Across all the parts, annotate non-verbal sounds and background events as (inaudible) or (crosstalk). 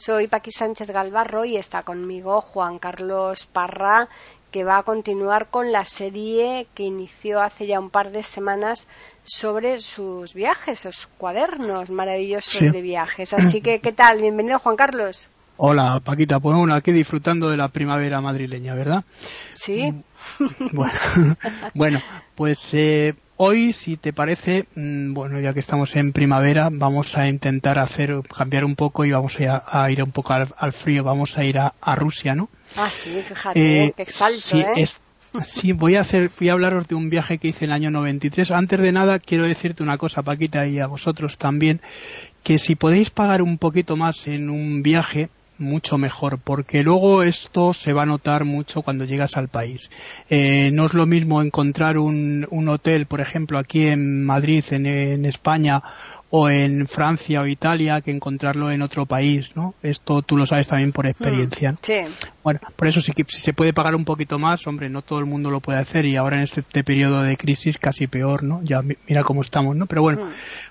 Soy Paqui Sánchez Galvarro y está conmigo Juan Carlos Parra, que va a continuar con la serie que inició hace ya un par de semanas sobre sus viajes, sus cuadernos maravillosos de viajes. Así que, ¿qué tal? Bienvenido, Juan Carlos. Hola, Paquita. Pues bueno, aquí disfrutando de la primavera madrileña, ¿verdad? Sí. Bueno, (laughs) bueno pues eh, hoy, si te parece, mm, bueno, ya que estamos en primavera, vamos a intentar hacer, cambiar un poco y vamos a, ir un poco al, frío. Vamos a ir a, Rusia, ¿no? Ah, sí, fíjate, eh, qué exalto, sí, ¿eh? sí, voy a hacer, voy a hablaros de un viaje que hice en el año 93. Antes de nada, quiero decirte una cosa, Paquita, y a vosotros también, que si podéis pagar un poquito más en un viaje, mucho mejor, porque luego esto se va a notar mucho cuando llegas al país. Eh, no es lo mismo encontrar un, un, hotel, por ejemplo, aquí en Madrid, en, en, España, o en Francia o Italia, que encontrarlo en otro país, ¿no? Esto tú lo sabes también por experiencia. Mm, sí. Bueno, por eso sí que si se puede pagar un poquito más, hombre, no todo el mundo lo puede hacer y ahora en este, periodo de crisis casi peor, ¿no? Ya mira cómo estamos, ¿no? Pero bueno, mm.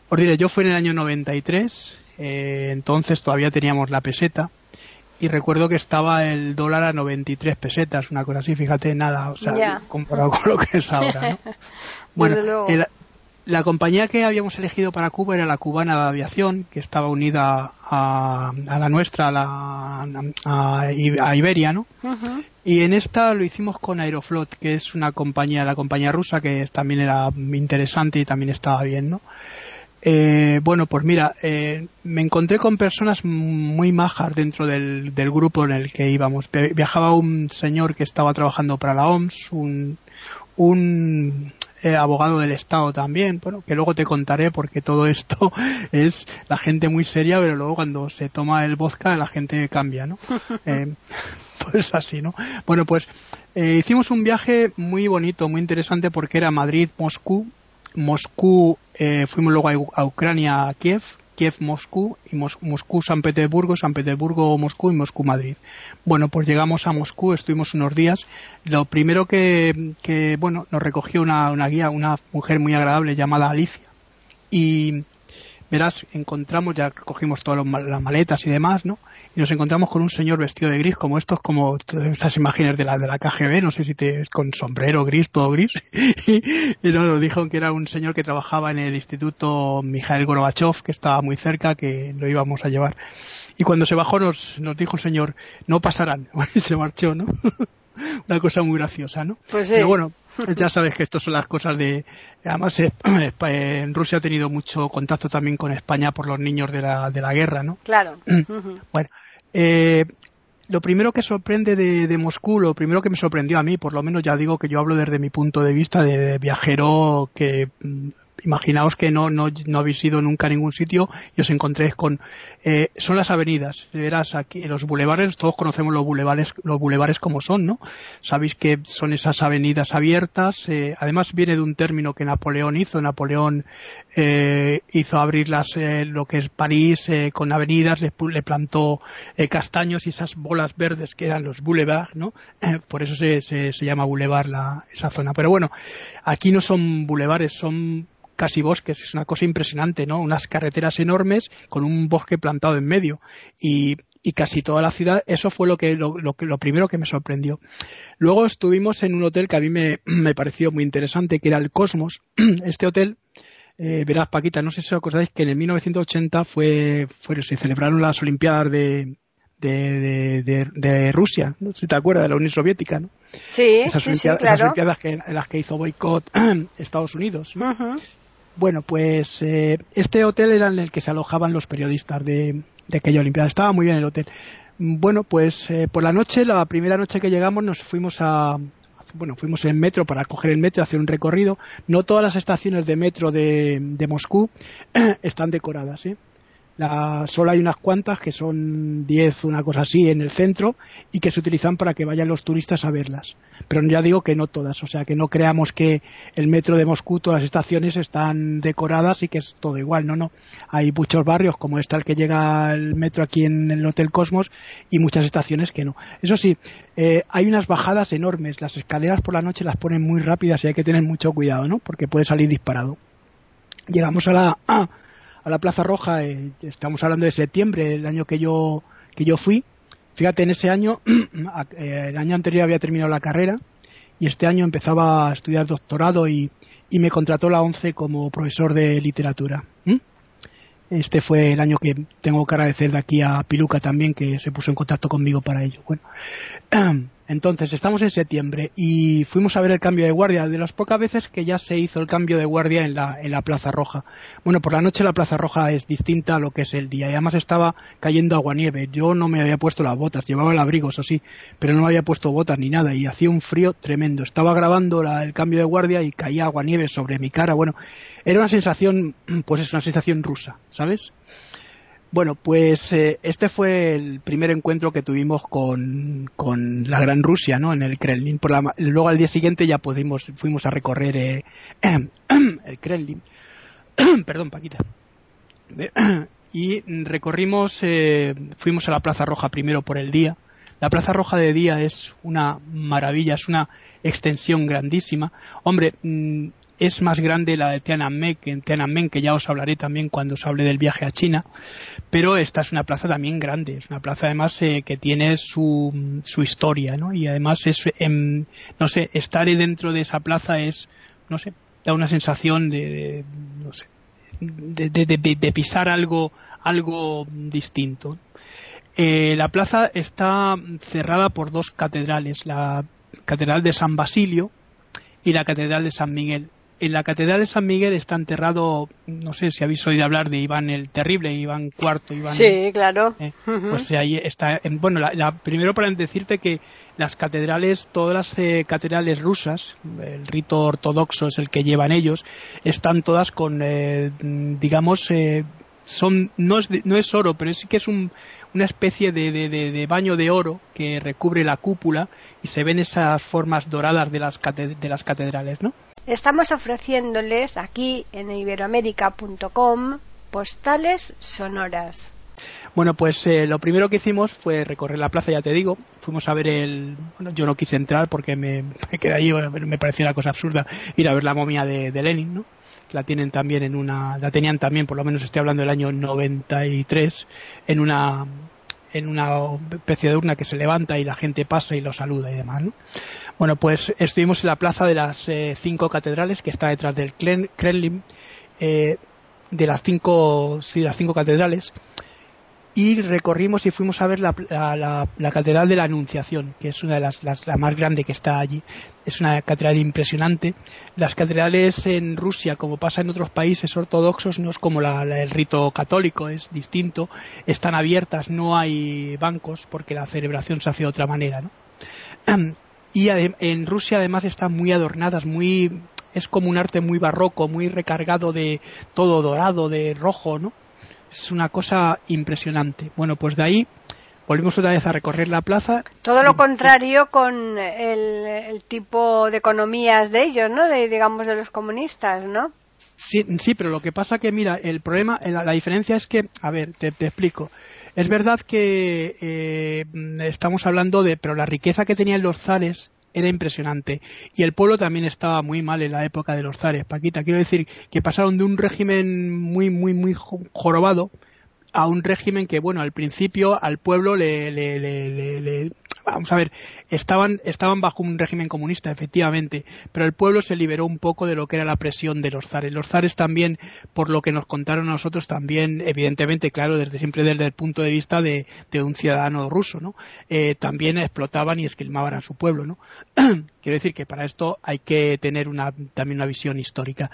os diré, yo fui en el año 93, eh, entonces todavía teníamos la peseta y recuerdo que estaba el dólar a 93 pesetas, una cosa así, fíjate, nada, o sea, comparado con lo que es ahora, ¿no? (laughs) Bueno, la compañía que habíamos elegido para Cuba era la cubana de aviación, que estaba unida a, la nuestra, a, la, a, Iberia, ¿no? Y en esta lo hicimos con Aeroflot, que es una compañía, la compañía rusa, que también era interesante y también estaba bien, ¿no? Eh, bueno, pues mira, eh, me encontré con personas muy majas dentro del, grupo en el que íbamos. Viajaba un señor que estaba trabajando para la OMS, un, un eh, abogado del Estado también, bueno, que luego te contaré porque todo esto (laughs) es la gente muy seria, pero luego cuando se toma el vodka la gente cambia, ¿no? (laughs) pues así, ¿no? Bueno, pues hicimos un viaje muy bonito, muy interesante porque era Madrid-Moscú Moscú, eh, fuimos luego a, Ucrania, a Kiev, Kiev, Moscú, y Moscú, San Petersburgo, San Petersburgo, Moscú y Moscú, Madrid. Bueno, pues llegamos a Moscú, estuvimos unos días. Lo primero que, que bueno, nos recogió una, una guía, una mujer muy agradable llamada Alicia. Y verás, encontramos, ya cogimos todas las maletas y demás, ¿no? Y nos encontramos con un señor vestido de gris, como estos, como estas imágenes de la, de la KGB, no sé si te, con sombrero gris, todo gris, (laughs) y, nos dijo que era un señor que trabajaba en el Instituto Mikhail Gorbachev, que estaba muy cerca, que lo íbamos a llevar. Y cuando se bajó nos, nos dijo el señor, no pasarán, (laughs) y se marchó, ¿no? (laughs) (laughs) una cosa muy graciosa, ¿no? Pues Pero bueno, ya sabes que esto son las cosas de... Además, eh, (clears throat) en Rusia ha tenido mucho contacto también con España por los niños de la, de la guerra, ¿no? Claro. (clears throat) bueno, eh, lo primero que sorprende de, de, Moscú, lo primero que me sorprendió a mí, por lo menos ya digo que yo hablo desde mi punto de vista de viajero que mm, imaginaos que no, no, no habéis ido nunca a ningún sitio y os encontréis con eh, son las avenidas. Verás aquí los bulevares todos conocemos los bulevares los bulevares como son no sabéis que son esas avenidas abiertas eh, además viene de un término que Napoleón hizo. Napoleón eh, hizo abrir las eh, lo que es París eh, con avenidas le, le plantó eh, castaños y esas bolas verdes que eran los boulevards no por eso se, se, se llama boulevard la, esa zona. Pero bueno aquí no son bulevares son casi bosques, es una cosa impresionante, ¿no? Unas carreteras enormes con un bosque plantado en medio y, y casi toda la ciudad, eso fue lo que lo, lo, lo, primero que me sorprendió. Luego estuvimos en un hotel que a mí me, (clears throat) me pareció muy interesante, que era el Cosmos. (clears throat) Este hotel, eh, verás Paquita, no sé si os acordáis que en el 1980 fue, fue se celebraron las Olimpiadas de, de, de, de, Rusia, ¿no? si te acuerdas, de la Unión Soviética, ¿no? Sí, sí, sí, claro. Esas Olimpiadas que, las que hizo boicot (clears throat) Estados Unidos. Bueno, pues eh, este hotel era en el que se alojaban los periodistas de, aquella Olimpiada. Estaba muy bien el hotel. Bueno, pues eh, por la noche, la primera noche que llegamos, nos fuimos a, bueno, fuimos en metro para coger el metro, hacer un recorrido. No todas las estaciones de metro de, de Moscú (clears throat) están decoradas, ¿eh? La, solo hay unas cuantas que son 10, una cosa así, en el centro y que se utilizan para que vayan los turistas a verlas. Pero ya digo que no todas, o sea que no creamos que el metro de Moscú, todas las estaciones están decoradas y que es todo igual, no, no. Hay muchos barrios como está el que llega el metro aquí en el Hotel Cosmos y muchas estaciones que no. Eso sí, eh, hay unas bajadas enormes, las escaleras por la noche las ponen muy rápidas y hay que tener mucho cuidado, ¿no? Porque puede salir disparado. Llegamos a la (clears throat) a la Plaza Roja, eh, estamos hablando de septiembre, el año que yo, que yo fui. Fíjate, en ese año, (clears throat) eh, el año anterior había terminado la carrera y este año empezaba a estudiar doctorado y, y me contrató la ONCE como profesor de literatura. Este fue el año que tengo que agradecer de aquí a Piluca también, que se puso en contacto conmigo para ello. Bueno, (clears throat) entonces estamos en septiembre y fuimos a ver el cambio de guardia, de las pocas veces que ya se hizo el cambio de guardia en la, en la Plaza Roja. Bueno, por la noche la Plaza Roja es distinta a lo que es el día y además estaba cayendo agua-nieve. Yo no me había puesto las botas, llevaba el abrigo, eso sí, pero no había puesto botas ni nada y hacía un frío tremendo. Estaba grabando el cambio de guardia y caía agua-nieve sobre mi cara. Bueno, era una sensación, pues es una sensación rusa, ¿sabes? Bueno, pues eh, este fue el primer encuentro que tuvimos con, la Gran Rusia, ¿no? En el Kremlin. Por la, luego al día siguiente ya pudimos, fuimos a recorrer eh, (clears throat) el Kremlin. (clears throat) Perdón, Paquita. y recorrimos, eh, fuimos a la Plaza Roja primero por el día. La Plaza Roja de día es una maravilla, es una extensión grandísima. Hombre, mm, es más grande la de Tiananmen que, ya os hablaré también cuando os hable del viaje a China, pero esta es una plaza también grande, es una plaza además eh, que tiene su, su historia, ¿no? Y además es, em, no sé, estar dentro de esa plaza es, no sé, da una sensación de, no sé, de, de, pisar algo, algo distinto. Eh, la plaza está cerrada por dos catedrales, la Catedral de San Basilio y la Catedral de San Miguel en la Catedral de San Miguel está enterrado, no sé si habéis oído hablar de Iván el Terrible, Iván IV, Iván. Sí, claro. Eh, pues ahí está. bueno, la, primero para decirte que las catedrales, todas las eh, catedrales rusas, el rito ortodoxo es el que llevan ellos, están todas con, eh, digamos, son no es, no es oro, pero sí que es un, una especie de, de, baño de oro que recubre la cúpula y se ven esas formas doradas de las, de las catedrales, ¿no? Estamos ofreciéndoles aquí en iberoamérica.com postales sonoras. Bueno, pues eh, lo primero que hicimos fue recorrer la plaza, ya te digo. Fuimos a ver el. Bueno, yo no quise entrar porque me, (laughs) quedé ahí, me pareció una cosa absurda ir a ver la momia de, Lenin, ¿no? La tienen también en una. La tenían también, por lo menos estoy hablando del año 93, en una en una especie de urna que se levanta y la gente pasa y lo saluda y demás. ¿no? Bueno, pues estuvimos en la plaza de las eh, cinco catedrales que está detrás del Kremlin, eh, de las cinco, sí, las cinco catedrales, y recorrimos y fuimos a ver la, la, catedral de la Anunciación, que es una de las, las, la más grande que está allí. Es una catedral impresionante. Las catedrales en Rusia, como pasa en otros países ortodoxos, no es como el rito católico, es distinto. Están abiertas, no hay bancos, porque la celebración se hace de otra manera, ¿no? (clears throat) y en Rusia además están muy adornadas, muy es como un arte muy barroco, muy recargado de todo dorado, de rojo, ¿no? Es una cosa impresionante. Bueno, pues de ahí volvimos otra vez a recorrer la plaza. Todo lo contrario con el, tipo de economías de ellos, ¿no? De, digamos, de los comunistas, ¿no? Sí, sí, pero lo que pasa que, mira, el problema, la, la diferencia es que, a ver, te, te explico. Es verdad que eh, estamos hablando de, pero la riqueza que tenían los zares era impresionante. Y el pueblo también estaba muy mal en la época de los zares, Paquita. Quiero decir que pasaron de un régimen muy, muy, muy jorobado a un régimen que, bueno, al principio al pueblo le, le, le, vamos a ver, estaban, estaban bajo un régimen comunista, efectivamente, pero el pueblo se liberó un poco de lo que era la presión de los zares. Los zares también, por lo que nos contaron a nosotros, también, evidentemente, claro, desde siempre desde el punto de vista de, un ciudadano ruso, ¿no? Eh, también explotaban y esquilmaban a su pueblo, ¿no? (clears throat) Quiero decir que para esto hay que tener una, también una visión histórica.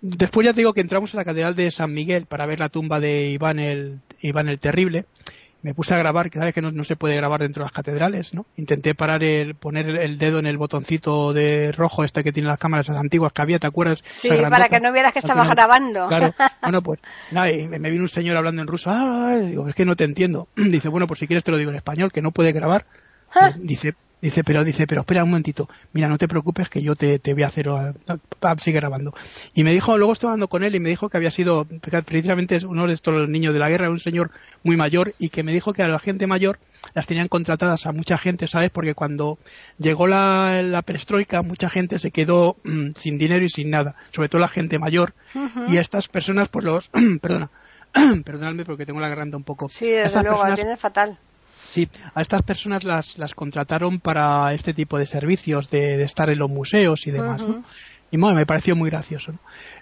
Después ya te digo que entramos en la Catedral de San Miguel para ver la tumba de Iván el, Iván el Terrible me puse a grabar, que sabes que no, se puede grabar dentro de las catedrales, ¿no? Intenté parar el, poner el dedo en el botoncito de rojo este que tiene las cámaras antiguas que había, ¿te acuerdas? Sí, para que no vieras que estaba grabando. Claro. (laughs) Bueno, pues, nada, y me, vino un señor hablando en ruso, ah, digo, es que no te entiendo. (clears throat) Dice, bueno, pues si quieres te lo digo en español, que no puede grabar. Ah. Dice, Dice, pero dice, pero espera un momentito, mira, no te preocupes que yo te, te voy a hacer, uh, sigue grabando. Y me dijo, luego estuve hablando con él y me dijo que había sido, precisamente uno de estos niños de la guerra, un señor muy mayor, y que me dijo que a la gente mayor las tenían contratadas a mucha gente, ¿sabes? Porque cuando llegó la, la perestroika, mucha gente se quedó mm, sin dinero y sin nada, sobre todo la gente mayor, y estas personas, pues los, (clears throat) perdona, (clears throat) perdonadme porque tengo la garganta un poco. Sí, desde luego, tiene fatal Sí, a estas personas las, las contrataron para este tipo de servicios, de, estar en los museos y demás, ¿no? Y bueno, me pareció muy gracioso.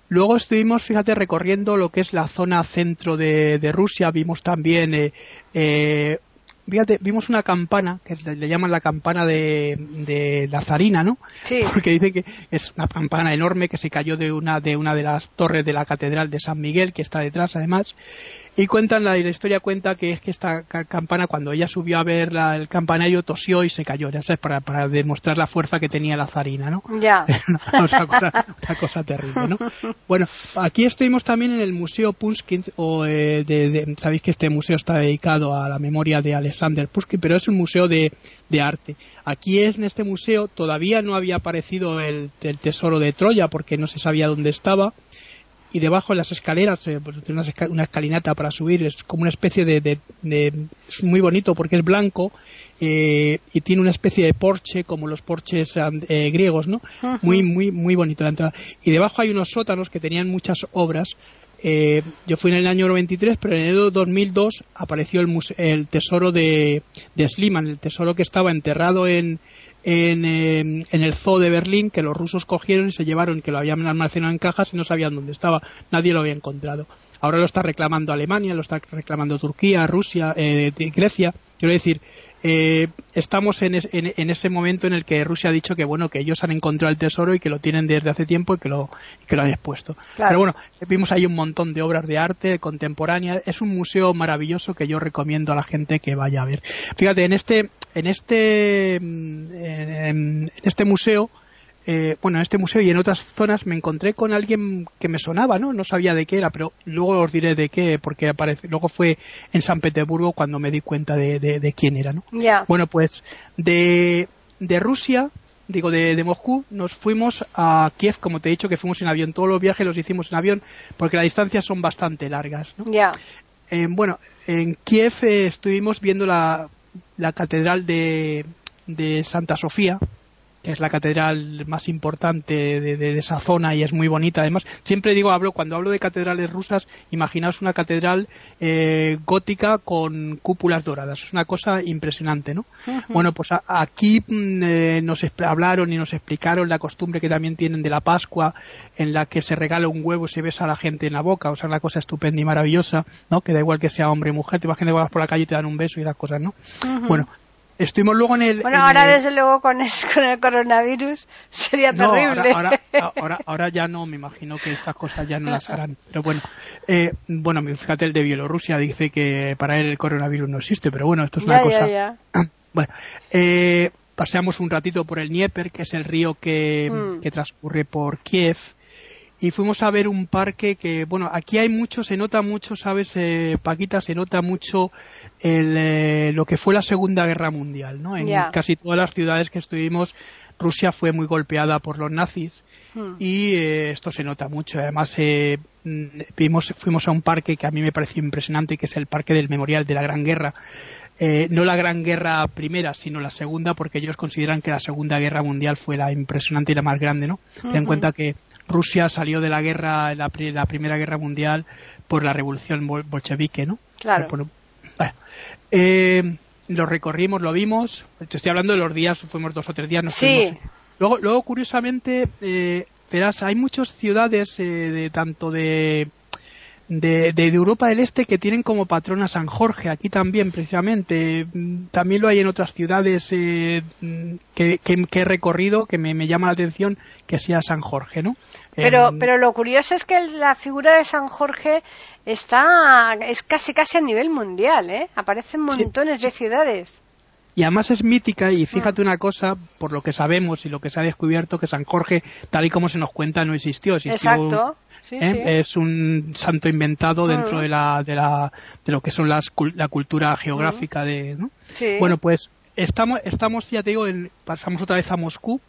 Luego estuvimos, fíjate, recorriendo lo que es la zona centro de, de Rusia. Vimos también eh, eh, fíjate, vimos una campana, que le llaman la campana de, de la zarina, ¿no? Sí. (laughs) Porque dice que es una campana enorme que se cayó de una, de una de las torres de la catedral de San Miguel, que está detrás además. Y cuentan, la, la historia cuenta que es que esta campana, cuando ella subió a ver la, el campanario, tosió y se cayó, ya sabes, para, para demostrar la fuerza que tenía la zarina, ¿no? Ya. (laughs) una, cosa, terrible, ¿no? Bueno, aquí estuvimos también en el Museo Pushkin, o eh, de, sabéis que este museo está dedicado a la memoria de Alexander Pushkin, pero es un museo de, de arte. Aquí es, en este museo todavía no había aparecido el, el tesoro de Troya porque no se sabía dónde estaba y debajo en las escaleras, eh, pues, tiene una, escalinata para subir, es como una especie de, es muy bonito porque es blanco eh, y tiene una especie de porche como los porches eh, griegos, ¿no? Muy, muy, muy bonito la entrada. Y debajo hay unos sótanos que tenían muchas obras. yo fui en el año 93, pero en el 2002 apareció el, el tesoro de, de Sliman, el tesoro que estaba enterrado en, en, en, el zoo de Berlín que los rusos cogieron y se llevaron, que lo habían almacenado en cajas y no sabían dónde estaba, nadie lo había encontrado. Ahora lo está reclamando Alemania, lo está reclamando Turquía, Rusia, eh, Grecia. Quiero decir, eh, estamos en, en, ese momento en el que Rusia ha dicho que bueno que ellos han encontrado el tesoro y que lo tienen desde hace tiempo y que lo, que lo han expuesto. Pero bueno, vimos ahí un montón de obras de arte contemporánea. Es un museo maravilloso que yo recomiendo a la gente que vaya a ver. Fíjate, en este, en este, mm, en este museo eh, bueno, en este museo y en otras zonas me encontré con alguien que me sonaba, ¿no? No sabía de qué era, pero luego os diré de qué, porque aparece, luego fue en San Petersburgo cuando me di cuenta de, quién era, ¿no? Bueno, pues de, de Rusia, digo, de, de, Moscú, nos fuimos a Kiev, como te he dicho, que fuimos en avión. Todos los viajes los hicimos en avión, porque las distancias son bastante largas, ¿no? Ya. Eh, bueno, en Kiev eh, estuvimos viendo la, la catedral de, de Santa Sofía, que es la catedral más importante de, esa zona y es muy bonita. Además, siempre digo, hablo cuando hablo de catedrales rusas, imaginaos una catedral eh, gótica con cúpulas doradas. Es una cosa impresionante, ¿no? Bueno, pues aquí mm, eh, nos hablaron y nos explicaron la costumbre que también tienen de la Pascua, en la que se regala un huevo y se besa a la gente en la boca. O sea, una cosa estupenda y maravillosa, ¿no? Que da igual que sea hombre o mujer, te vas por la calle y te dan un beso y las cosas, ¿no? Bueno, Estuvimos luego en el. Bueno, ahora desde luego con, (laughs) con, el coronavirus sería terrible. (laughs) Ahora, ahora, ya no, me imagino que estas cosas ya no las harán. Pero bueno, eh, bueno, fíjate el de Bielorrusia dice que para él el coronavirus no existe, pero bueno, esto es una cosa. (clears throat) Bueno, eh, paseamos un ratito por el Dnieper, que es el río que, mm. que transcurre por Kiev y fuimos a ver un parque que, bueno, aquí hay mucho, se nota mucho, ¿sabes, eh, Paquita? Se nota mucho el, eh, lo que fue la Segunda Guerra Mundial, ¿no? En casi todas las ciudades que estuvimos, Rusia fue muy golpeada por los nazis hmm. y eh, esto se nota mucho. Además, eh, mm, vimos, fuimos a un parque que a mí me pareció impresionante, que es el Parque del Memorial de la Gran Guerra. Eh, no la Gran Guerra Primera, sino la Segunda, porque ellos consideran que la Segunda Guerra Mundial fue la impresionante y la más grande, ¿no? Ten en cuenta que Rusia salió de la guerra, la, la, Primera Guerra Mundial por la revolución bolchevique, ¿no? Claro. eh, lo recorrimos, lo vimos. Te estoy hablando de los días, fuimos dos o tres días. Nos sí. Luego, luego, curiosamente, eh, verás, hay muchas ciudades, eh, de tanto de de, de, Europa del Este que tienen como patrona San Jorge, aquí también precisamente. También lo hay en otras ciudades eh, que, que, he recorrido que me, me, llama la atención que sea San Jorge, ¿no? Pero, pero lo curioso es que la figura de San Jorge está es casi casi a nivel mundial, ¿eh? Aparecen montones de ciudades. Y además es mítica y fíjate mm. una cosa, por lo que sabemos y lo que se ha descubierto, que San Jorge, tal y como se nos cuenta, no existió. Exacto. ¿Eh? Es un santo inventado dentro mm. de, la, de, la, de lo que son las, la cultura geográfica de... Bueno, pues estamos, estamos, ya te digo, pasamos otra vez a Moscú.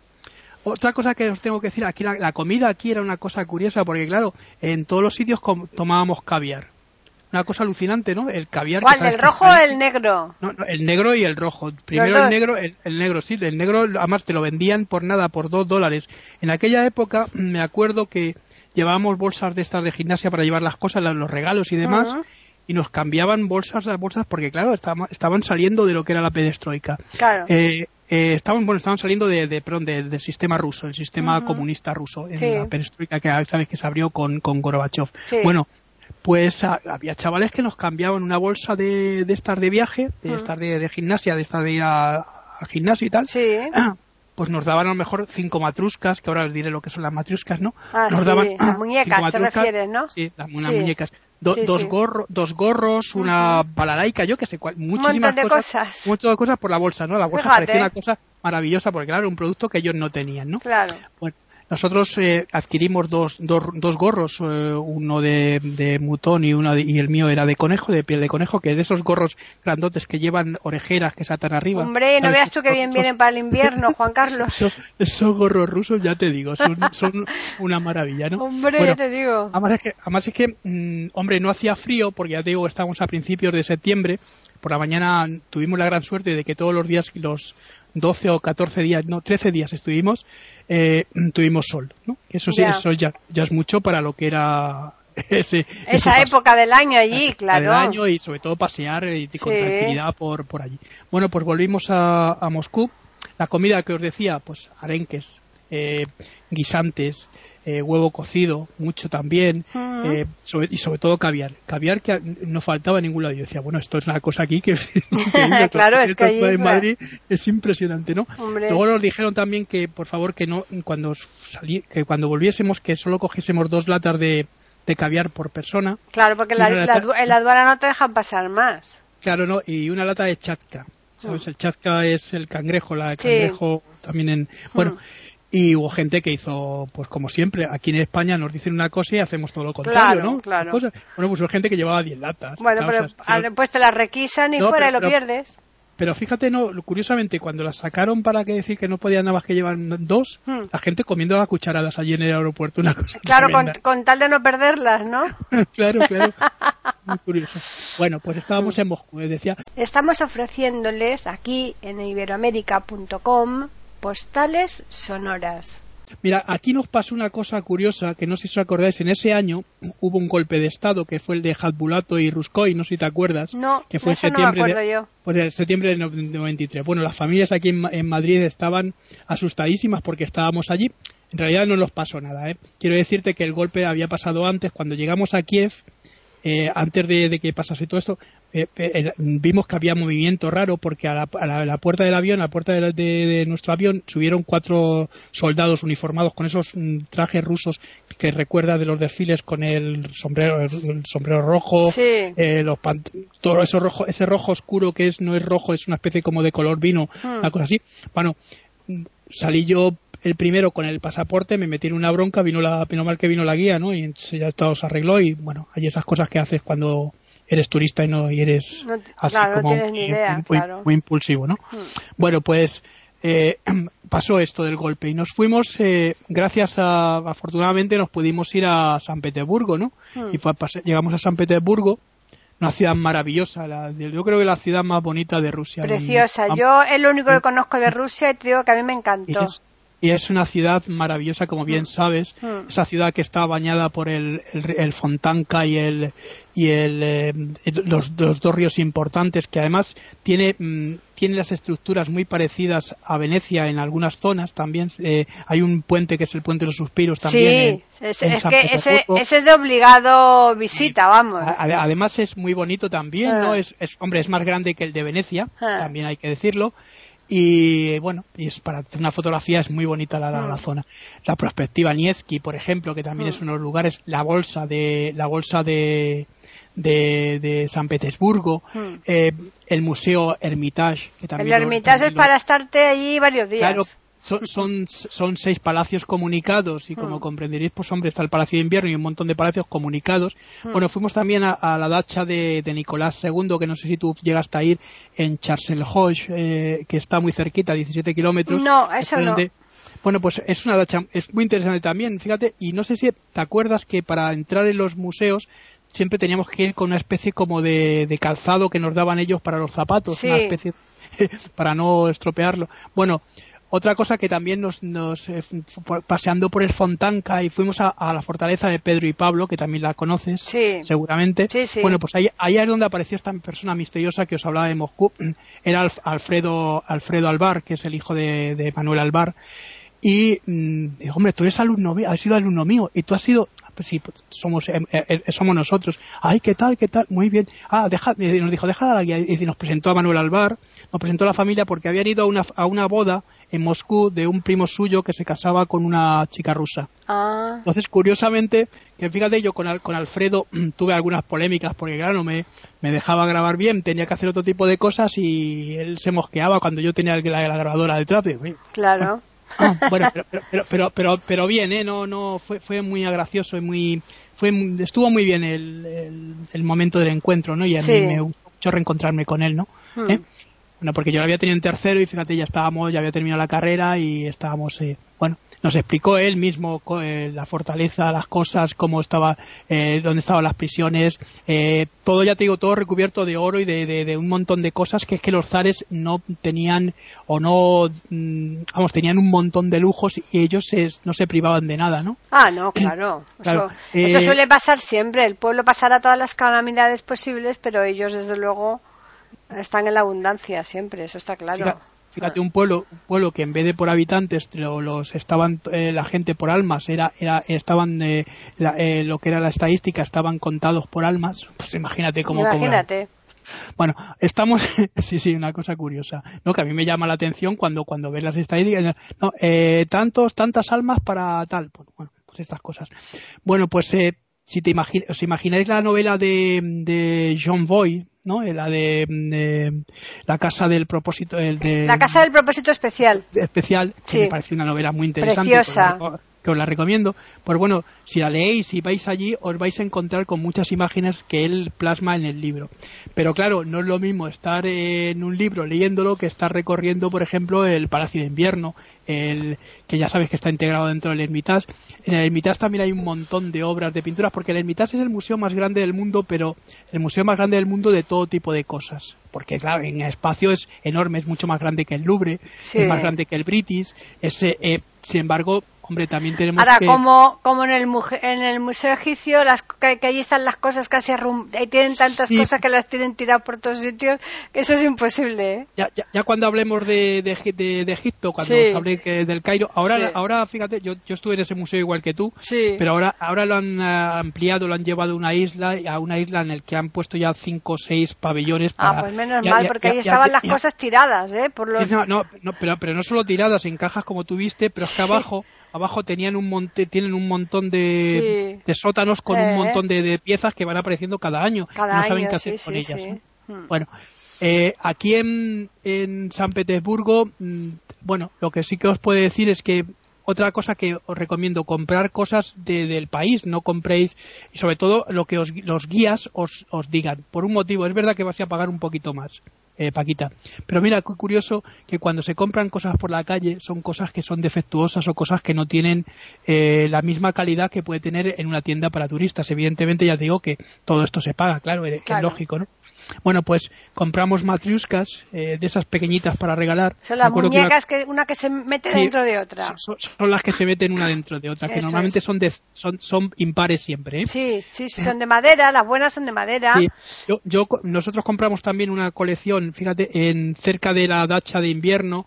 Otra cosa que os tengo que decir, aquí la, comida aquí era una cosa curiosa, porque claro, en todos los sitios tomábamos caviar una cosa alucinante, ¿no? El caviar. ¿Cuál? ¿El rojo o el negro? No, el negro y el rojo. Primero el negro, el, negro, sí. El negro, además te lo vendían por nada, por dos dólares. En aquella época me acuerdo que llevábamos bolsas de estas de gimnasia para llevar las cosas, los regalos y demás. Y nos cambiaban bolsas las bolsas porque, claro, estaban, estaban saliendo de lo que era la pedestroika. Claro. Eh, eh, estaban, bueno, estaban saliendo de, de, perdón, del sistema ruso, el sistema comunista ruso, en la perestroika que sabes que se abrió con, con Gorbachev. Bueno, pues había chavales que nos cambiaban una bolsa de, de estas de viaje, de estas de, gimnasia, de estas de ir al gimnasio y tal. Sí. (clears throat) Pues nos daban a lo mejor cinco matruscas, que ahora os diré lo que son las matruscas, ¿no? Ah, nos daban las (clears throat) muñecas, te refieres, ¿no? Sí, las muñecas. dos, dos gorros, una balaraica, yo que sé, muchísimas de cosas. Muchas cosas por la bolsa, ¿no? La bolsa parecía una cosa maravillosa porque, claro, era un producto que ellos no tenían, ¿no? Claro. Bueno, nosotros eh, adquirimos dos, dos, dos gorros, eh, uno de, de mutón y, uno y el mío era de conejo, de piel de conejo, que de esos gorros grandotes que llevan orejeras que saltan arriba. Hombre, no veas tú que bien vienen para el invierno, (laughs) Juan Carlos. Esos, gorros rusos, ya te digo, son, son una maravilla, ¿no? Hombre, ya te digo. Además es que, además es que mm, hombre, no hacía frío, porque ya te digo, estábamos a principios de septiembre, por la mañana tuvimos la gran suerte de que todos los días, los 12 o 14 días, no, 13 días estuvimos, eh, tuvimos sol, ¿no? Eso sí, eso ya, ya es mucho para lo que era (laughs) ese, esa época del año allí, claro. Del año y sobre todo pasear y, con tranquilidad por, por allí. Bueno, pues volvimos a, a Moscú. La comida que os decía, pues arenques, eh, guisantes, eh, huevo cocido, mucho también, eh, y sobre todo caviar. Caviar que no faltaba en ningún lado. Yo decía, bueno, esto es una cosa aquí que, (laughs) (laughs) claro, es que en Madrid es impresionante, ¿no? Luego nos dijeron también que, por favor, que no cuando salí, que cuando volviésemos, que solo cogiésemos dos latas de, de caviar por persona. Claro, porque la, en la aduana no te dejan pasar más. Claro, no, y una lata de chatka. ¿Sabes? Mm. El chatka es el cangrejo, la cangrejo también en... Bueno, y hubo gente que hizo, pues como siempre, aquí en España nos dicen una cosa y hacemos todo lo contrario, ¿no? Claro. Bueno, pues hubo gente que llevaba 10 latas. Bueno, pero después te la requisan y fuera y lo pierdes. Pero fíjate, no, curiosamente, cuando las sacaron para que decir que no podían nada más que llevar dos, hmm. la gente comiendo las cucharadas allí en el aeropuerto, una cosa. Claro, con, tal de no perderlas, ¿no? (laughs) claro, claro. (laughs) Muy curioso. Bueno, pues estábamos en Moscú, decía. Estamos ofreciéndoles aquí en iberoamérica.com postales sonoras. Mira, aquí nos pasó una cosa curiosa que no sé si os acordáis. En ese año hubo un golpe de Estado que fue el de Hadbulato y Ruskoy, no sé si te acuerdas. No, que fue en septiembre, no de, yo. Pues en septiembre de 93. Bueno, las familias aquí en, Madrid estaban asustadísimas porque estábamos allí. En realidad no nos pasó nada. ¿eh? Quiero decirte que el golpe había pasado antes. Cuando llegamos a Kiev, eh, antes de, que pasase todo esto, eh, eh, vimos que había movimiento raro porque a la, puerta del avión, a la puerta de, nuestro avión, subieron cuatro soldados uniformados con esos mm, trajes rusos que recuerda de los desfiles con el sombrero, el, sombrero rojo, los todo eso rojo, ese rojo oscuro que es no es rojo, es una especie como de color vino, hmm. una cosa así. Bueno, salí yo el primero con el pasaporte, me metí en una bronca, vino la, vino mal que vino la guía, ¿no? Y entonces ya todo se arregló y bueno, hay esas cosas que haces cuando eres turista y no y eres así como muy, impulsivo, ¿no? Hmm. Bueno, pues eh, (clears throat) pasó esto del golpe y nos fuimos, eh, gracias a, afortunadamente nos pudimos ir a San Petersburgo, ¿no? Hmm. Y fue, llegamos a San Petersburgo, una ciudad maravillosa, la, yo creo que la ciudad más bonita de Rusia. Preciosa, yo es lo único que conozco de Rusia y te digo que a mí me encantó y es una ciudad maravillosa, como bien sabes. Esa ciudad que está bañada por el, el, Fontanca y el y el, eh, los, dos ríos importantes, que además tiene, mm, tiene las estructuras muy parecidas a Venecia en algunas zonas. También eh, hay un puente que es el puente de los suspiros también. Sí, es, que ese, ese, es de obligado visita, vamos. además es muy bonito también, ¿no? Ah. Es, es, hombre, es más grande que el de Venecia, ah. también hay que decirlo y bueno, y es para hacer una fotografía es muy bonita la, la, mm. zona. La perspectiva Nietzsche, por ejemplo, que también es mm. uno de los lugares, la bolsa de la bolsa de de, de San Petersburgo, mm. eh, el Museo Hermitage, que también El Hermitage es para estarte allí varios días. Son, son, son, seis palacios comunicados y como hmm. comprenderéis, pues hombre, está el Palacio de Invierno y un montón de palacios comunicados. Hmm. Bueno, fuimos también a, la dacha de, Nicolás II, que no sé si tú llegaste a ir en Charles eh, que está muy cerquita, 17 kilómetros. No, eso no. Bueno, pues es una dacha, es muy interesante también, fíjate, y no sé si te acuerdas que para entrar en los museos siempre teníamos que ir con una especie como de, calzado que nos daban ellos para los zapatos, una especie (laughs) para no estropearlo. Bueno, otra cosa que también nos, nos eh, paseando por el Fontanca y fuimos a, la fortaleza de Pedro y Pablo, que también la conoces, seguramente. Bueno, pues ahí, ahí es donde apareció esta persona misteriosa que os hablaba de Moscú. (clears throat) Era Alfredo, Alfredo Alvar, que es el hijo de, Manuel Alvar. Y, mm, hombre, tú eres alumno mío, has sido alumno mío, y tú has sido, pues sí, pues somos, eh, eh, somos nosotros. Ay, ¿qué tal, qué tal? Muy bien. Ah, deja, nos dijo, deja la guía, y nos presentó a Manuel Alvar, nos presentó a la familia porque habían ido a una, a una boda en Moscú de un primo suyo que se casaba con una chica rusa. Ah. Entonces, curiosamente, que fíjate, yo con, con Alfredo (clears throat) tuve algunas polémicas porque, claro, no me, me dejaba grabar bien, tenía que hacer otro tipo de cosas y él se mosqueaba cuando yo tenía la, la grabadora detrás. Claro. (laughs) bueno, pero, pero, pero, pero, bien, ¿eh? No, no, fue, fue muy gracioso y muy, fue, estuvo muy bien el, el, momento del encuentro, ¿no? Y a mí me gustó mucho reencontrarme con él, ¿no? Hmm. ¿Eh? Bueno, porque yo lo había tenido en tercero y fíjate, ya estábamos, ya había terminado la carrera y estábamos, eh, bueno, nos explicó él mismo eh, la fortaleza, las cosas, cómo estaba, eh, dónde estaban las prisiones, eh, todo, ya te digo, todo recubierto de oro y de, de, un montón de cosas que es que los zares no tenían o no, mm, vamos, tenían un montón de lujos y ellos no se privaban de nada, ¿no? Ah, no, claro. (clears throat) claro. Eso, eso suele pasar siempre. El pueblo pasará todas las calamidades posibles, pero ellos, desde luego, están en la abundancia siempre, eso está claro. Fíjate, un pueblo, un pueblo que en vez de por habitantes los estaban eh, la gente por almas, era, era estaban eh, eh, lo que era la estadística estaban contados por almas. Pues imagínate cómo. Imagínate. Bueno, estamos, (laughs) sí, sí, una cosa curiosa, ¿no? Que a mí me llama la atención cuando, cuando ves las estadísticas, no, tantos, tantas almas para tal, pues, bueno, pues estas cosas. Bueno, pues, si te os imagináis la novela de, de John Boy, ¿no? La de, la casa del propósito, el de la casa del propósito especial. Especial, que me parece una novela muy interesante. Preciosa que os la recomiendo. Pues bueno, si la leéis y vais allí, os vais a encontrar con muchas imágenes que él plasma en el libro. Pero claro, no es lo mismo estar en un libro leyéndolo que estar recorriendo, por ejemplo, el Palacio de Invierno, el que ya sabes que está integrado dentro del Hermitage. En el Hermitage también hay un montón de obras de pinturas, porque el Hermitage es el museo más grande del mundo, pero el museo más grande del mundo de todo tipo de cosas. Porque claro, en espacio es enorme, es mucho más grande que el Louvre, es más grande que el British, es, eh, sin embargo, Hombre, también tenemos Ahora, como, como en el, en el Museo Egipcio, las, que, allí están las cosas casi arrum ahí tienen tantas cosas que las tienen tiradas por todos sitios, que eso es imposible. ¿eh? Ya, ya, cuando hablemos de, de, Egipto, cuando os hablé del Cairo, ahora, ahora fíjate, yo, yo estuve en ese museo igual que tú, pero ahora, ahora lo han eh, ampliado, lo han llevado a una isla, a una isla en la que han puesto ya cinco o seis pabellones ah, para... Ah, pues menos mal, porque ahí estaban las cosas tiradas, ¿eh? Por los... no, no, pero, pero no solo tiradas, en cajas como tú viste, pero es que abajo abajo tenían un monte, tienen un montón de, sótanos con un eh. montón de, piezas que van apareciendo cada año. no saben qué hacer con ellas. Hmm. Bueno, eh, aquí en, en San Petersburgo, mm, bueno, lo que sí que os puedo decir es que otra cosa que os recomiendo, comprar cosas del país, no compréis, y sobre todo lo que os, los guías os, os digan. Por un motivo, es verdad que vas a pagar un poquito más, eh, Paquita. Pero mira, curioso que cuando se compran cosas por la calle son cosas que son defectuosas o cosas que no tienen eh, la misma calidad que puede tener en una tienda para turistas. Evidentemente ya digo que todo esto se paga, claro, es, lógico, ¿no? Bueno, pues compramos matriuscas eh, de esas pequeñitas para regalar. Son las muñecas que una, que se mete dentro de otra. Son, las que se meten una dentro de otra, que normalmente son, de, son son impares siempre. ¿eh? Sí, sí, sí, (laughs) son de madera, las buenas son de madera. Yo, yo, nosotros compramos también una colección, fíjate, en cerca de la dacha de invierno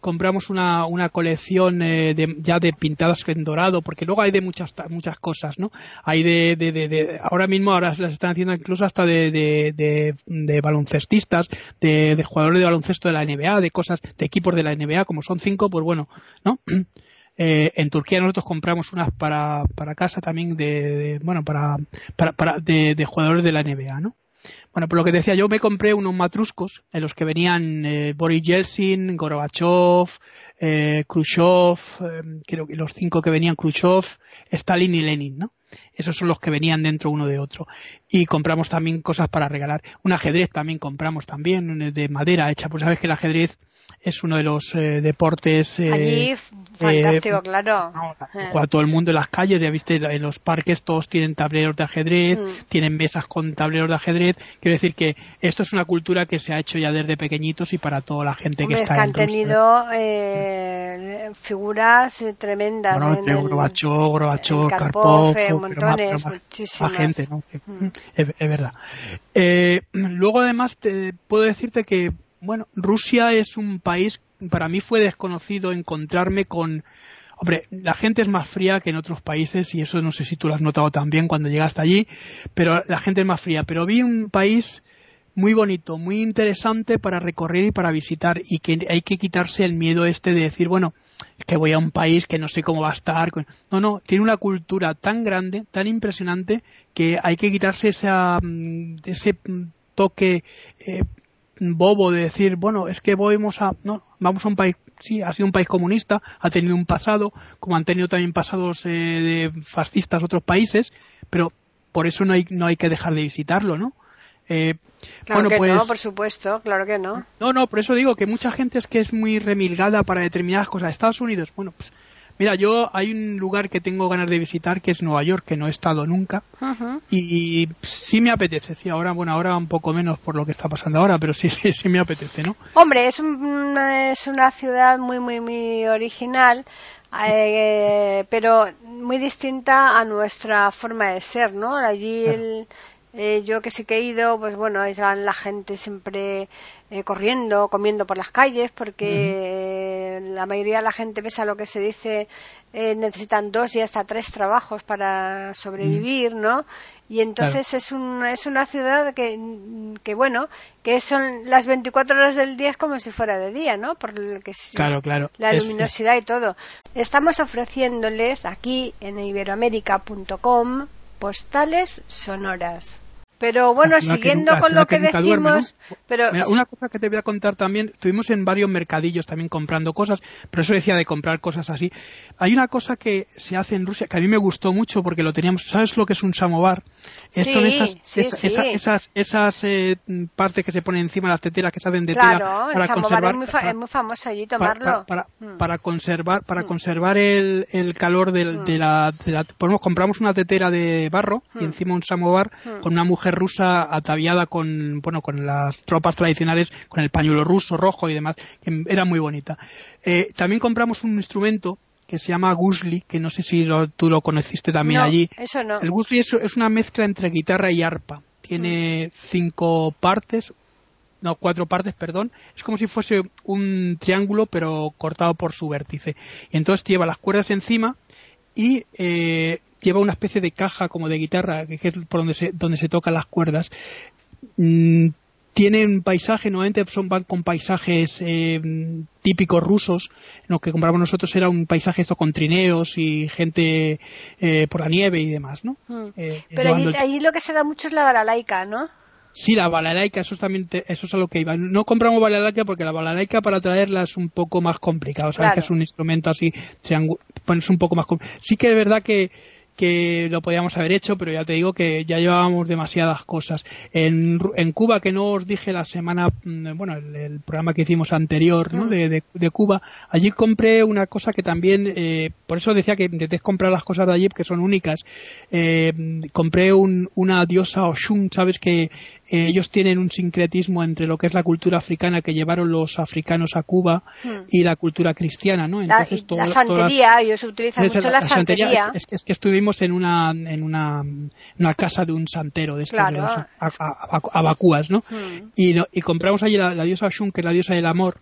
compramos una, una colección eh, de, ya de pintadas en dorado, porque luego hay de muchas muchas cosas, ¿no? Hay de, de, de, ahora mismo ahora las están haciendo incluso hasta de, de, baloncestistas, de, jugadores de baloncesto de la NBA, de cosas, de equipos de la NBA, como son cinco, pues bueno, ¿no? (clears throat) Eh, en Turquía nosotros compramos unas para, para casa también de, bueno para, para, para de, jugadores de la NBA, ¿no? Bueno, por lo que decía, yo me compré unos matruscos en los que venían eh, Boris Yeltsin, Gorbachev, eh, Khrushchev, eh, creo que los cinco que venían Khrushchev, Stalin y Lenin, ¿no? Esos son los que venían dentro uno de otro. Y compramos también cosas para regalar. Un ajedrez también compramos también, de madera hecha. Pues sabes que el ajedrez es uno de los eh, deportes. Eh, Allí, fantástico, claro. A todo el mundo en las calles, ya viste, en los parques todos tienen tableros de ajedrez, mm. tienen mesas con tableros de ajedrez. Quiero decir que esto es una cultura que se ha hecho ya desde pequeñitos y para toda la gente que está que han tenido eh, figuras tremendas. Bueno, entre Gorbachev, Karpov, montones, muchísimas. gente, ¿no? Mm. Es, es, verdad. luego, además, te, puedo decirte que bueno, Rusia es un país, para mí fue desconocido encontrarme con... Hombre, la gente es más fría que en otros países y eso no sé si tú lo has notado también cuando llegaste allí, pero la gente es más fría. Pero vi un país muy bonito, muy interesante para recorrer y para visitar y que hay que quitarse el miedo este de decir, bueno, que voy a un país que no sé cómo va a estar. No, no, tiene una cultura tan grande, tan impresionante que hay que quitarse esa, mm, ese toque eh, bobo de decir, bueno, es que vamos a, no, vamos a un país, sí, ha sido un país comunista, ha tenido un pasado, como han tenido también pasados eh, de fascistas otros países, pero por eso no hay, no hay que dejar de visitarlo, ¿no? Eh, claro que pues, no, por supuesto, claro que no. No, no, por eso digo que mucha gente es que es muy remilgada para determinadas cosas. Estados Unidos, bueno, pues Mira, yo hay un lugar que tengo ganas de visitar que es Nueva York, que no he estado nunca. y, sí me apetece, sí, ahora, bueno, ahora un poco menos por lo que está pasando ahora, pero sí, (laughs) sí, sí me apetece, ¿no? Hombre, es, es una ciudad muy, muy, muy original. Eh, pero muy distinta a nuestra forma de ser, ¿no? Allí el, eh, yo que sí que he ido, pues bueno, ahí van la gente siempre eh, corriendo, comiendo por las calles, porque la mayoría de la gente, pese a lo que se dice, eh, necesitan dos y hasta tres trabajos para sobrevivir, ¿no? Y entonces es, un, es una ciudad que, que, bueno, que son las 24 horas del día es como si fuera de día, ¿no? Por el que claro, claro. la luminosidad y todo. Estamos ofreciéndoles aquí en iberoamérica.com postales sonoras. Pero bueno, siguiendo con lo que decimos, pero una cosa que te voy a contar también, estuvimos en varios mercadillos también comprando cosas, pero eso decía de comprar cosas así. Hay una cosa que se hace en Rusia que a mí me gustó mucho porque lo teníamos, ¿sabes lo que es un samovar? son esas, esas, eh, partes que se ponen encima de las teteras que se hacen de tela para conservar, es muy, es muy famoso allí tomarlo. Para, para, mm. conservar, para mm. conservar el, el calor del, de, mm. la, de la, compramos una tetera de barro y encima un samovar con una mujer rusa ataviada con, bueno, con las tropas tradicionales, con el pañuelo ruso, rojo y demás, que era muy bonita. Eh, también compramos un instrumento que se llama gusli, que no sé si tú lo conociste también allí. Eso no. El gusli es, una mezcla entre guitarra y arpa. Tiene mm. cinco partes, no, cuatro partes, perdón. Es como si fuese un triángulo, pero cortado por su vértice. Y entonces lleva las cuerdas encima y eh, lleva una especie de caja como de guitarra, que es por donde se, donde se tocan las cuerdas. Mm, tienen paisaje, nuevamente son van con paisajes eh, típicos rusos. Lo que compramos nosotros era un paisaje esto con trineos y gente eh, por la nieve y demás, ¿no? Mm. Eh, Pero ahí, lo que se da mucho es la balalaika, ¿no? Sí, la balalaica, eso es, también eso es a lo que iba. No compramos balalaica porque la balalaica para traerla es un poco más complicado. Sabes que es un instrumento así, pues es un poco más complicado. Sí que es verdad que que lo podíamos haber hecho, pero ya te digo que ya llevábamos demasiadas cosas. En, en Cuba, que no os dije la semana, mm, bueno, el, programa que hicimos anterior, ¿no? Mm. De, de, Cuba, allí compré una cosa que también, eh, por eso decía que intenté comprar las cosas de allí, que son únicas. Eh, compré un, una diosa Oshun, sabes que eh, ellos tienen un sincretismo entre lo que es la cultura africana que llevaron los africanos a Cuba mm. y la cultura cristiana, ¿no? Entonces, la, santería, ellos utilizan mucho la, santería. Es, es, que estuvimos en una, en una, una casa de un santero de, estos, de los abacúas, ¿no? Hmm. Y, y, compramos allí la, diosa Oshun, que es la diosa del amor,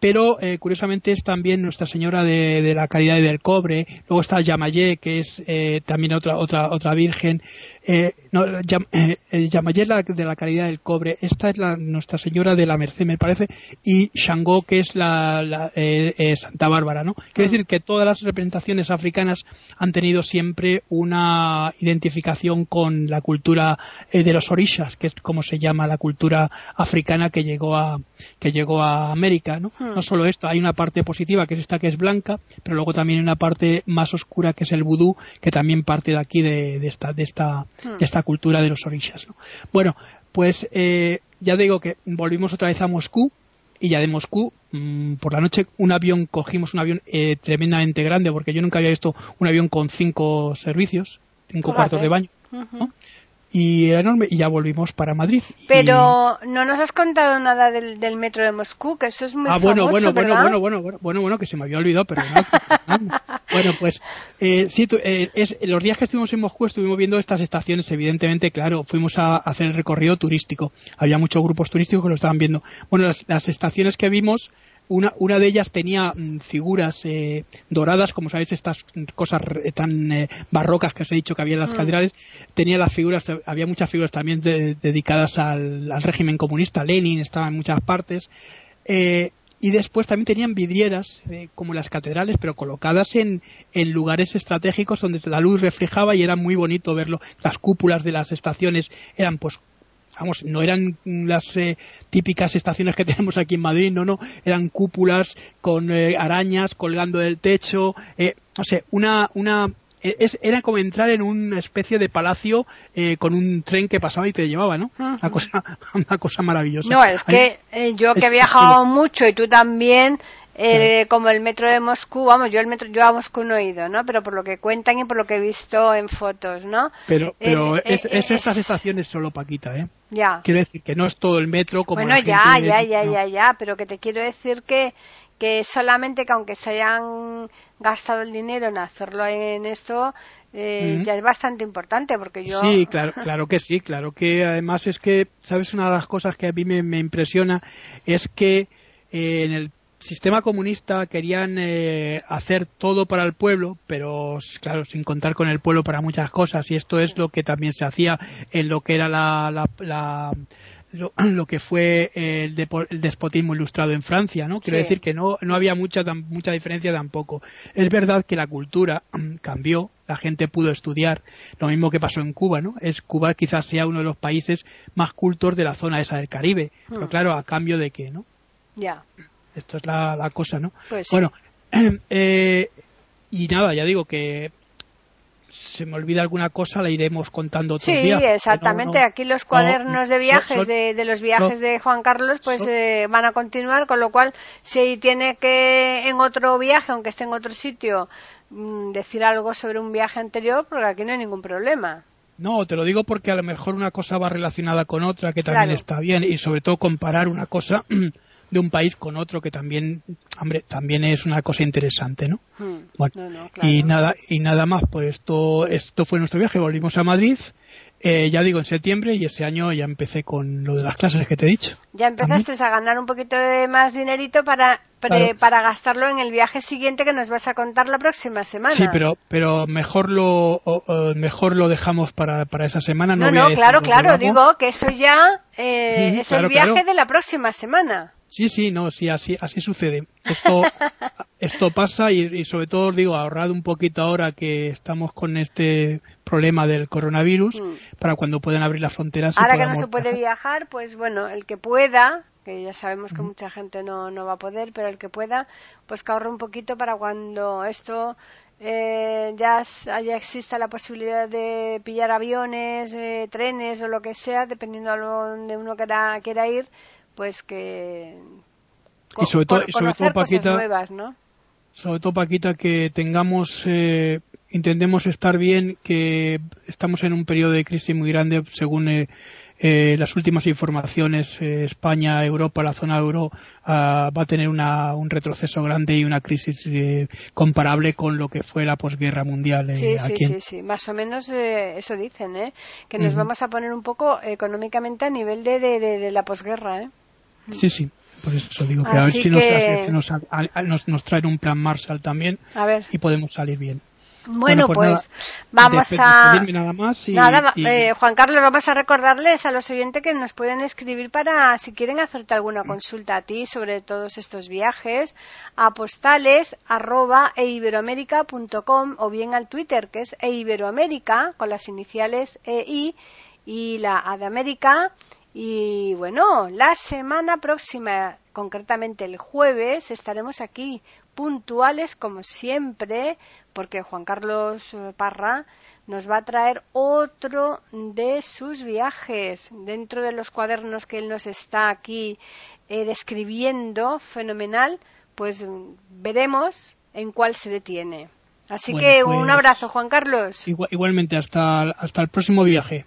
pero eh, curiosamente es también Nuestra Señora de, de la Caridad y del Cobre, luego está Yamayé, que es eh, también otra, otra, otra virgen, eh, no, eh, de la calidad del cobre, esta es la Nuestra Señora de la Merced, me parece, y Shango, que es la, eh, eh, Santa Bárbara, ¿no? Quiere decir que todas las representaciones africanas han tenido siempre una identificación con la cultura de los orishas, que es como se llama la cultura africana que llegó a, que llegó a América, ¿no? Hmm. No solo esto, hay una parte positiva que es esta que es blanca, pero luego también hay una parte más oscura que es el vudú, que también parte de aquí de, de esta, de esta Hmm. esta cultura de los orishas. Bueno, pues eh, ya digo que volvimos otra vez a Moscú y ya de Moscú mm, por la noche un avión cogimos un avión eh, tremendamente grande porque yo nunca había visto un avión con cinco servicios cinco cuartos de baño y era enorme y ya volvimos para Madrid. Pero no nos has contado nada del, del, metro de Moscú, que eso es muy ah, bueno, famoso, bueno, ¿verdad? bueno, bueno, bueno, bueno, bueno, que se me había olvidado, pero no. bueno, pues eh, sí, tu, eh, es, los días que estuvimos en Moscú estuvimos viendo estas estaciones, evidentemente, claro, fuimos a, a hacer el recorrido turístico. Había muchos grupos turísticos que lo estaban viendo. Bueno, las, las estaciones que vimos una, una de ellas tenía mm, figuras eh, doradas, como sabéis, estas cosas tan eh, barrocas que os he dicho que había en las mm. catedrales. Tenía las figuras, había muchas figuras también dedicadas al, régimen comunista. Lenin estaba en muchas partes. Eh, y después también tenían vidrieras, como las catedrales, pero colocadas en, en lugares estratégicos donde la luz reflejaba y era muy bonito verlo. Las cúpulas de las estaciones eran pues vamos, no eran las eh, típicas estaciones que (laughs) tenemos aquí en Madrid, no, no, eran cúpulas con eh, arañas colgando del techo, eh, no sé, una, una, era como entrar en una especie de palacio con un tren que pasaba y te llevaba, ¿no? Una cosa, (laughs) una cosa maravillosa. No, es que yo que he viajado mucho y tú también, eh, como el metro de Moscú, vamos, yo el metro, yo a Moscú no he ido, ¿no? Pero por lo que cuentan y por lo que he visto en fotos, ¿no? Pero, pero eh, es, eh, es, estas estaciones solo Paquita, ¿eh? Ya. Quiero decir que no es todo el metro como Bueno, ya, ya, ya, ya, ya, pero que te quiero decir que que solamente que aunque se hayan gastado el dinero en hacerlo en esto, eh, ya es bastante importante porque yo sí claro claro que sí claro que además es que sabes una de las cosas que a mí me, me impresiona es que eh, en el sistema comunista querían eh, hacer todo para el pueblo, pero claro, sin contar con el pueblo para muchas cosas. Y esto es lo que también se hacía en lo que era la, (clears throat) lo, que fue el, despotismo ilustrado en Francia, ¿no? Quiero decir que no, no había mucha, mucha diferencia tampoco. Es verdad que la cultura (clears throat) cambió, la gente pudo estudiar, lo mismo que pasó en Cuba, ¿no? Es Cuba quizás sea uno de los países más cultos de la zona esa del Caribe, pero hmm. claro, a cambio de qué, ¿no? Ya. Esto es la, cosa, ¿no? Pues bueno, (clears throat) eh, y nada, ya digo que se me olvida alguna cosa, la iremos contando otro sí, día. Sí, exactamente. Aquí los cuadernos de viajes, de, los viajes de Juan Carlos, pues eh, van a continuar, con lo cual, si tiene que en otro viaje, aunque esté en otro sitio, mm, decir algo sobre un viaje anterior, porque aquí no hay ningún problema. No, te lo digo porque a lo mejor una cosa va relacionada con otra, que también está bien, y sobre todo comparar una cosa (clears throat) de un país con otro que también hombre también es una cosa interesante no hmm. bueno y nada y nada más pues esto esto fue nuestro viaje. Volvimos a Madrid eh, ya digo en septiembre y ese año ya empecé con lo de las clases que te he dicho. Ya empezaste a ganar un poquito de más dinerito para para gastarlo en el viaje siguiente que nos vas a contar la próxima semana. Sí pero pero mejor lo mejor lo dejamos para, para esa semana no no, claro claro digo que eso ya eh, es el viaje de la próxima semana Sí, sí, no, sí, así, así sucede. Esto, (laughs) esto pasa y, sobre todo, digo, ahorrad un poquito ahora que estamos con este problema del coronavirus mm. para cuando puedan abrir las fronteras. Ahora que no se puede viajar, pues bueno, el que pueda, que ya sabemos que mucha gente no, no va a poder, pero el que pueda, pues que ahorre un poquito para cuando esto eh, ya, ya exista la posibilidad de pillar aviones, eh, trenes o lo que sea, dependiendo de donde uno quiera, quiera ir, pues que y sobre todo, sobre todo Paquita, nuevas, ¿no? sobre todo Paquita que tengamos eh, intentemos estar bien que estamos en un periodo de crisis muy grande según eh, eh, las últimas informaciones, eh, España, Europa, la zona euro ah, va a tener un retroceso grande y una crisis eh, comparable con lo que fue la posguerra mundial. sí, sí, sí, sí, más o menos eso dicen, que nos vamos a poner un poco económicamente a nivel de, de, la posguerra. Sí, sí. Por eso digo que a ver si nos, nos, nos, traen un plan Marshall también y podemos salir bien. Bueno, pues, pues vamos a... Nada más eh, Juan Carlos, vamos a recordarles a los oyentes que nos pueden escribir para, si quieren hacerte alguna consulta a ti sobre todos estos viajes, a postales arroba eiberoamerica.com o bien al Twitter que es eiberoamerica con las iniciales EI y la A de América. Y bueno, la semana próxima, concretamente el jueves, estaremos aquí puntuales como siempre porque Juan Carlos eh, Parra nos va a traer otro de sus viajes dentro de los cuadernos que él nos está aquí eh, describiendo, fenomenal, pues mm, veremos en cuál se detiene. Así que un pues, abrazo, Juan Carlos. igualmente, hasta, hasta el próximo viaje.